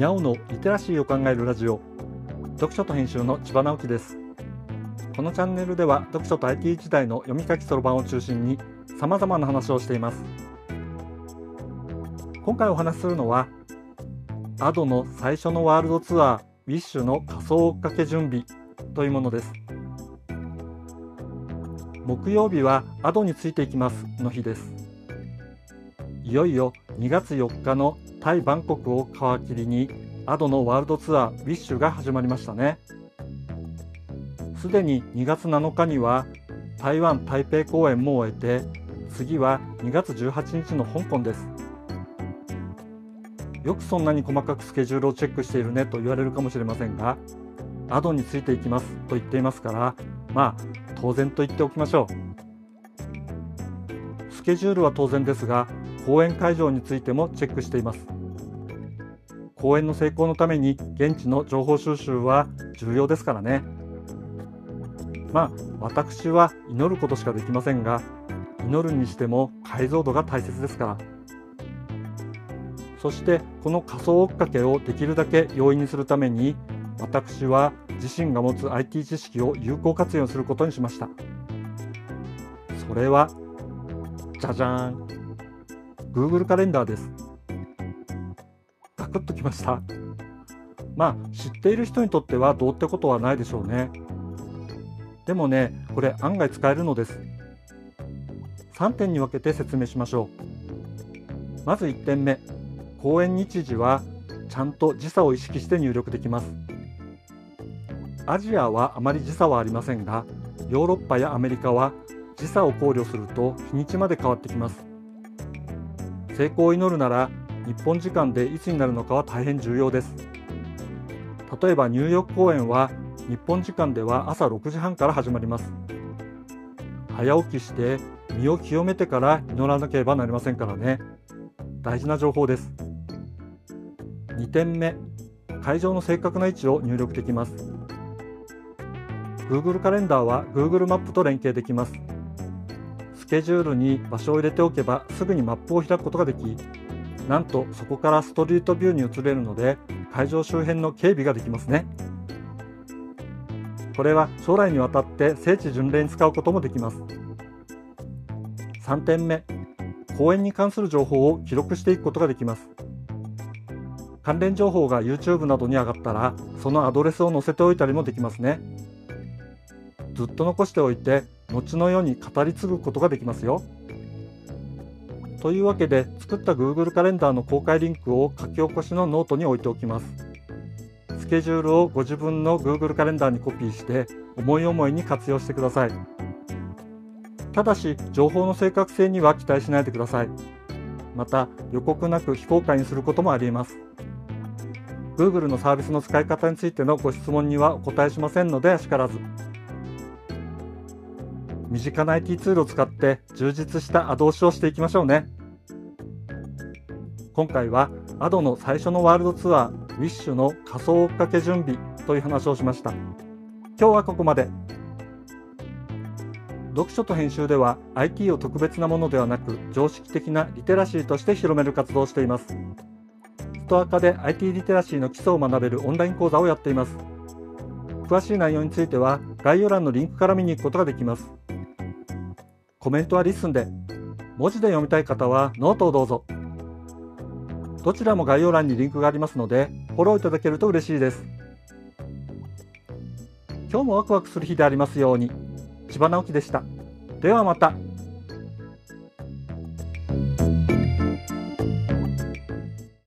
にゃおのリテラシーを考えるラジオ。読書と編集の千葉直樹です。このチャンネルでは読書と IT 時代の読み書きそろばんを中心に様々な話をしています。今回お話しするのは Ado の最初のワールドツアーウィッシュの仮想追っかけ準備というものです。木曜日は Ado についていきますの日です。いよいよ2月4日のタイ・バンコクを皮切りに Ado のワールドツアーウィッシュが始まりましたね。すでに2月7日には台湾台北公演も終えて次は2月18日の香港です。よくそんなに細かくスケジュールをチェックしているねと言われるかもしれませんがアドについていきますと言っていますからまあ当然と言っておきましょう。スケジュールは当然ですが公演会場についてもチェックしています。公演の成功のために現地の情報収集は重要ですからね。まあ私は祈ることしかできませんが祈るにしても解像度が大切ですから。そしてこの仮想追っかけをできるだけ容易にするために私は自身が持つ IT 知識を有効活用することにしました。それはじゃじゃーん Google カレンダーです。ガクッときました。まあ知っている人にとってはどうってことはないでしょうね。でもねこれ案外使えるのです。3点に分けて説明しましょう。まず1点目。公演日時はちゃんと時差を意識して入力できます。アジアはあまり時差はありませんがヨーロッパやアメリカは時差を考慮すると日にちまで変わってきます。成功を祈るなら日本時間でいつになるのかは大変重要です。例えばニューヨーク公演は日本時間では朝6時半から始まります。早起きして身を清めてから祈らなければなりませんからね。大事な情報です。2点目会場の正確な位置を入力できます。Google カレンダーは Google マップと連携できます。ケジュールに場所を入れておけばすぐにマップを開くことができなんとそこからストリートビューに移れるので会場周辺の警備ができますね。これは将来にわたって聖地巡礼に使うこともできます。3点目公演に関する情報を記録していくことができます。関連情報が YouTube などに上がったらそのアドレスを載せておいたりもできますね。ずっと残しておいて後の世に語り継ぐことができますよ。というわけで作った Google カレンダーの公開リンクを書き起こしのノートに置いておきます。スケジュールをご自分の Google カレンダーにコピーして思い思いに活用してください。ただし情報の正確性には期待しないでください。また予告なく非公開にすることもありえます。Google のサービスの使い方についてのご質問にはお答えしませんのであしからず。身近な IT ツールを使って充実したアド押しをしていきましょうね。今回は Ado の最初のワールドツアー Wish の仮想追っかけ準備という話をしました。今日はここまで。読書と編集では IT を特別なものではなく常識的なリテラシーとして広める活動をしています。ストアカで IT リテラシーの基礎を学べるオンライン講座をやっています。詳しい内容については概要欄のリンクから見に行くことができます。コメントは LISTEN で、文字で読みたい方はノートをどうぞ。どちらも概要欄にリンクがありますので、フォローいただけると嬉しいです。今日もワクワクする日でありますように。千葉直樹でした。ではまた。